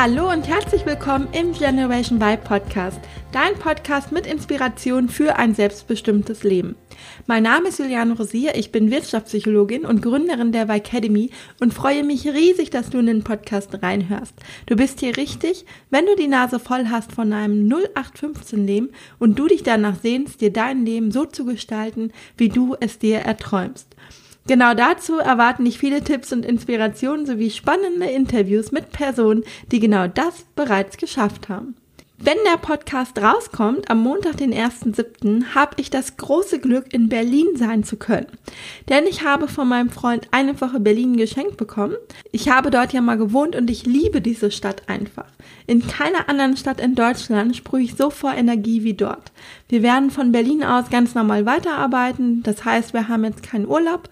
Hallo und herzlich willkommen im Generation Y Podcast, dein Podcast mit Inspiration für ein selbstbestimmtes Leben. Mein Name ist Juliane Rosier, ich bin Wirtschaftspsychologin und Gründerin der Academy und freue mich riesig, dass du in den Podcast reinhörst. Du bist hier richtig, wenn du die Nase voll hast von einem 0815 Leben und du dich danach sehnst, dir dein Leben so zu gestalten, wie du es dir erträumst. Genau dazu erwarten dich viele Tipps und Inspirationen sowie spannende Interviews mit Personen, die genau das bereits geschafft haben. Wenn der Podcast rauskommt, am Montag, den 1.7., habe ich das große Glück, in Berlin sein zu können. Denn ich habe von meinem Freund eine Woche Berlin geschenkt bekommen. Ich habe dort ja mal gewohnt und ich liebe diese Stadt einfach. In keiner anderen Stadt in Deutschland sprühe ich so vor Energie wie dort. Wir werden von Berlin aus ganz normal weiterarbeiten. Das heißt, wir haben jetzt keinen Urlaub,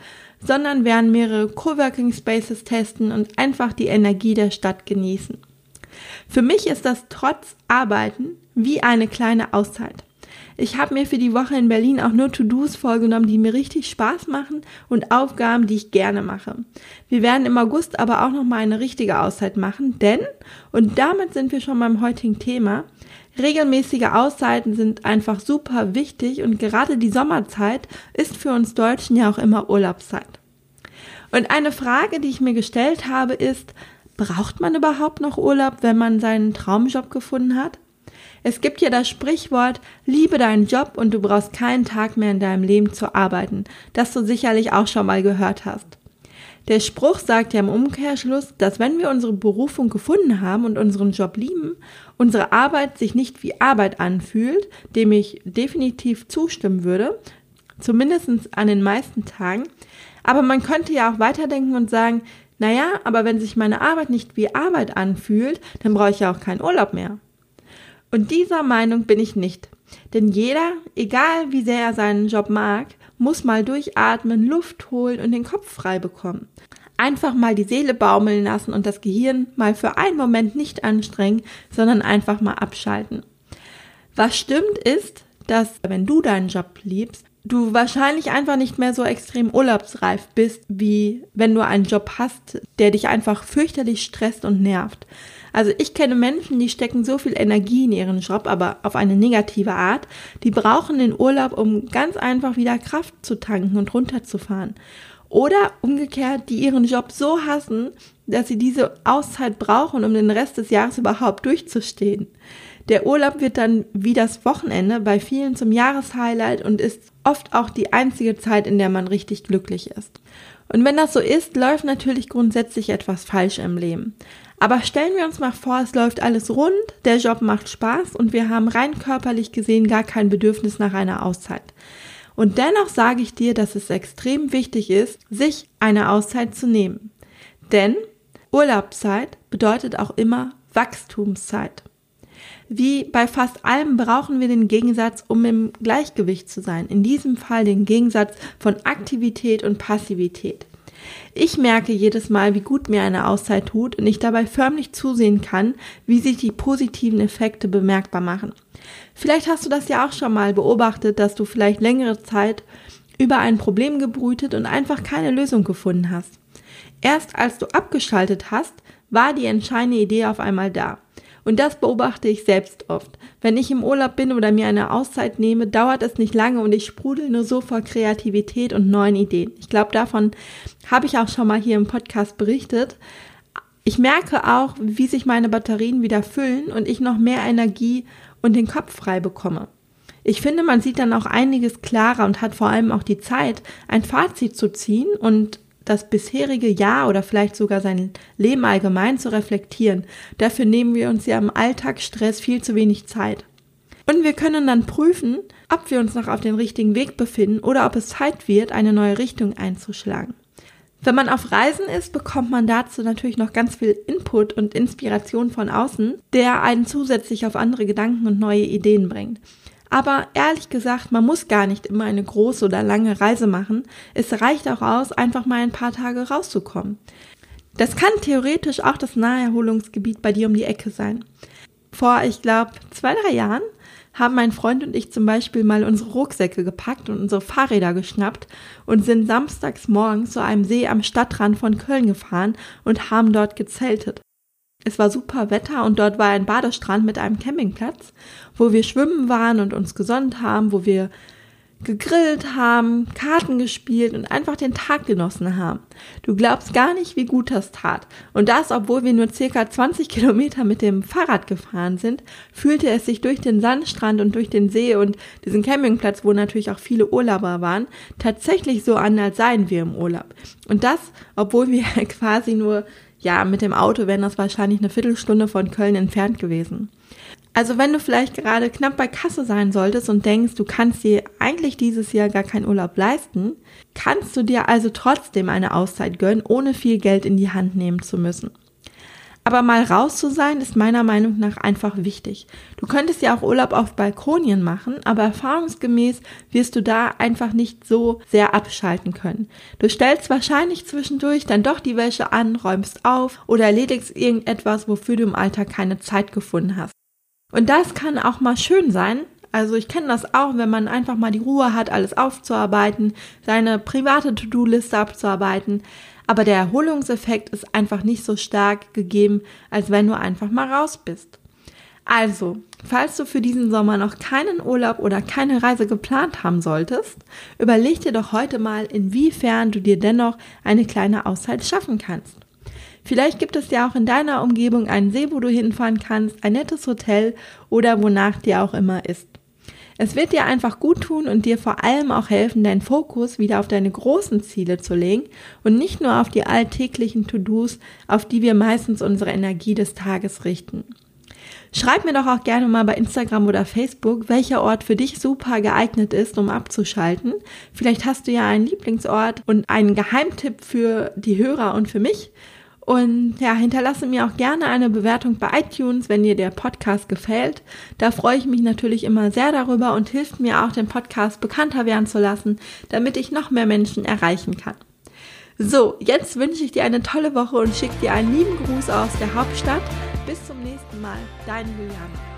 sondern werden mehrere Coworking Spaces testen und einfach die Energie der Stadt genießen. Für mich ist das trotz Arbeiten wie eine kleine Auszeit. Ich habe mir für die Woche in Berlin auch nur To-Dos vorgenommen, die mir richtig Spaß machen und Aufgaben, die ich gerne mache. Wir werden im August aber auch noch mal eine richtige Auszeit machen, denn, und damit sind wir schon beim heutigen Thema, regelmäßige Auszeiten sind einfach super wichtig und gerade die Sommerzeit ist für uns Deutschen ja auch immer Urlaubszeit. Und eine Frage, die ich mir gestellt habe, ist, braucht man überhaupt noch Urlaub, wenn man seinen Traumjob gefunden hat? Es gibt ja das Sprichwort, liebe deinen Job und du brauchst keinen Tag mehr in deinem Leben zu arbeiten, das du sicherlich auch schon mal gehört hast. Der Spruch sagt ja im Umkehrschluss, dass wenn wir unsere Berufung gefunden haben und unseren Job lieben, unsere Arbeit sich nicht wie Arbeit anfühlt, dem ich definitiv zustimmen würde, zumindest an den meisten Tagen. Aber man könnte ja auch weiterdenken und sagen, naja, aber wenn sich meine Arbeit nicht wie Arbeit anfühlt, dann brauche ich ja auch keinen Urlaub mehr. Und dieser Meinung bin ich nicht. Denn jeder, egal wie sehr er seinen Job mag, muss mal durchatmen, Luft holen und den Kopf frei bekommen. Einfach mal die Seele baumeln lassen und das Gehirn mal für einen Moment nicht anstrengen, sondern einfach mal abschalten. Was stimmt ist, dass wenn du deinen Job liebst, du wahrscheinlich einfach nicht mehr so extrem urlaubsreif bist, wie wenn du einen Job hast, der dich einfach fürchterlich stresst und nervt. Also ich kenne Menschen, die stecken so viel Energie in ihren Job, aber auf eine negative Art, die brauchen den Urlaub, um ganz einfach wieder Kraft zu tanken und runterzufahren. Oder umgekehrt, die ihren Job so hassen, dass sie diese Auszeit brauchen, um den Rest des Jahres überhaupt durchzustehen. Der Urlaub wird dann wie das Wochenende bei vielen zum Jahreshighlight und ist oft auch die einzige Zeit, in der man richtig glücklich ist. Und wenn das so ist, läuft natürlich grundsätzlich etwas falsch im Leben. Aber stellen wir uns mal vor, es läuft alles rund, der Job macht Spaß und wir haben rein körperlich gesehen gar kein Bedürfnis nach einer Auszeit. Und dennoch sage ich dir, dass es extrem wichtig ist, sich eine Auszeit zu nehmen. Denn Urlaubszeit bedeutet auch immer Wachstumszeit. Wie bei fast allem brauchen wir den Gegensatz, um im Gleichgewicht zu sein. In diesem Fall den Gegensatz von Aktivität und Passivität. Ich merke jedes Mal, wie gut mir eine Auszeit tut und ich dabei förmlich zusehen kann, wie sich die positiven Effekte bemerkbar machen. Vielleicht hast du das ja auch schon mal beobachtet, dass du vielleicht längere Zeit über ein Problem gebrütet und einfach keine Lösung gefunden hast. Erst als du abgeschaltet hast, war die entscheidende Idee auf einmal da. Und das beobachte ich selbst oft. Wenn ich im Urlaub bin oder mir eine Auszeit nehme, dauert es nicht lange und ich sprudel nur so vor Kreativität und neuen Ideen. Ich glaube, davon habe ich auch schon mal hier im Podcast berichtet. Ich merke auch, wie sich meine Batterien wieder füllen und ich noch mehr Energie und den Kopf frei bekomme. Ich finde, man sieht dann auch einiges klarer und hat vor allem auch die Zeit, ein Fazit zu ziehen und das bisherige Jahr oder vielleicht sogar sein Leben allgemein zu reflektieren. Dafür nehmen wir uns ja im Alltagsstress viel zu wenig Zeit. Und wir können dann prüfen, ob wir uns noch auf den richtigen Weg befinden oder ob es Zeit wird, eine neue Richtung einzuschlagen. Wenn man auf Reisen ist, bekommt man dazu natürlich noch ganz viel Input und Inspiration von außen, der einen zusätzlich auf andere Gedanken und neue Ideen bringt. Aber ehrlich gesagt, man muss gar nicht immer eine große oder lange Reise machen. Es reicht auch aus, einfach mal ein paar Tage rauszukommen. Das kann theoretisch auch das Naherholungsgebiet bei dir um die Ecke sein. Vor, ich glaube, zwei, drei Jahren haben mein Freund und ich zum Beispiel mal unsere Rucksäcke gepackt und unsere Fahrräder geschnappt und sind samstags morgens zu einem See am Stadtrand von Köln gefahren und haben dort gezeltet. Es war super Wetter und dort war ein Badestrand mit einem Campingplatz, wo wir schwimmen waren und uns gesonnt haben, wo wir gegrillt haben, Karten gespielt und einfach den Tag genossen haben. Du glaubst gar nicht, wie gut das tat. Und das, obwohl wir nur circa 20 Kilometer mit dem Fahrrad gefahren sind, fühlte es sich durch den Sandstrand und durch den See und diesen Campingplatz, wo natürlich auch viele Urlauber waren, tatsächlich so an, als seien wir im Urlaub. Und das, obwohl wir quasi nur, ja, mit dem Auto wären das wahrscheinlich eine Viertelstunde von Köln entfernt gewesen. Also wenn du vielleicht gerade knapp bei Kasse sein solltest und denkst, du kannst dir eigentlich dieses Jahr gar keinen Urlaub leisten, kannst du dir also trotzdem eine Auszeit gönnen, ohne viel Geld in die Hand nehmen zu müssen. Aber mal raus zu sein, ist meiner Meinung nach einfach wichtig. Du könntest ja auch Urlaub auf Balkonien machen, aber erfahrungsgemäß wirst du da einfach nicht so sehr abschalten können. Du stellst wahrscheinlich zwischendurch dann doch die Wäsche an, räumst auf oder erledigst irgendetwas, wofür du im Alltag keine Zeit gefunden hast. Und das kann auch mal schön sein. Also ich kenne das auch, wenn man einfach mal die Ruhe hat, alles aufzuarbeiten, seine private To-Do-Liste abzuarbeiten. Aber der Erholungseffekt ist einfach nicht so stark gegeben, als wenn du einfach mal raus bist. Also, falls du für diesen Sommer noch keinen Urlaub oder keine Reise geplant haben solltest, überleg dir doch heute mal, inwiefern du dir dennoch eine kleine Auszeit schaffen kannst. Vielleicht gibt es ja auch in deiner Umgebung einen See, wo du hinfahren kannst, ein nettes Hotel oder wonach dir auch immer ist. Es wird dir einfach gut tun und dir vor allem auch helfen, deinen Fokus wieder auf deine großen Ziele zu legen und nicht nur auf die alltäglichen To-Dos, auf die wir meistens unsere Energie des Tages richten. Schreib mir doch auch gerne mal bei Instagram oder Facebook, welcher Ort für dich super geeignet ist, um abzuschalten. Vielleicht hast du ja einen Lieblingsort und einen Geheimtipp für die Hörer und für mich. Und ja, hinterlasse mir auch gerne eine Bewertung bei iTunes, wenn dir der Podcast gefällt. Da freue ich mich natürlich immer sehr darüber und hilft mir auch, den Podcast bekannter werden zu lassen, damit ich noch mehr Menschen erreichen kann. So, jetzt wünsche ich dir eine tolle Woche und schicke dir einen lieben Gruß aus der Hauptstadt. Bis zum nächsten Mal, dein Juliane.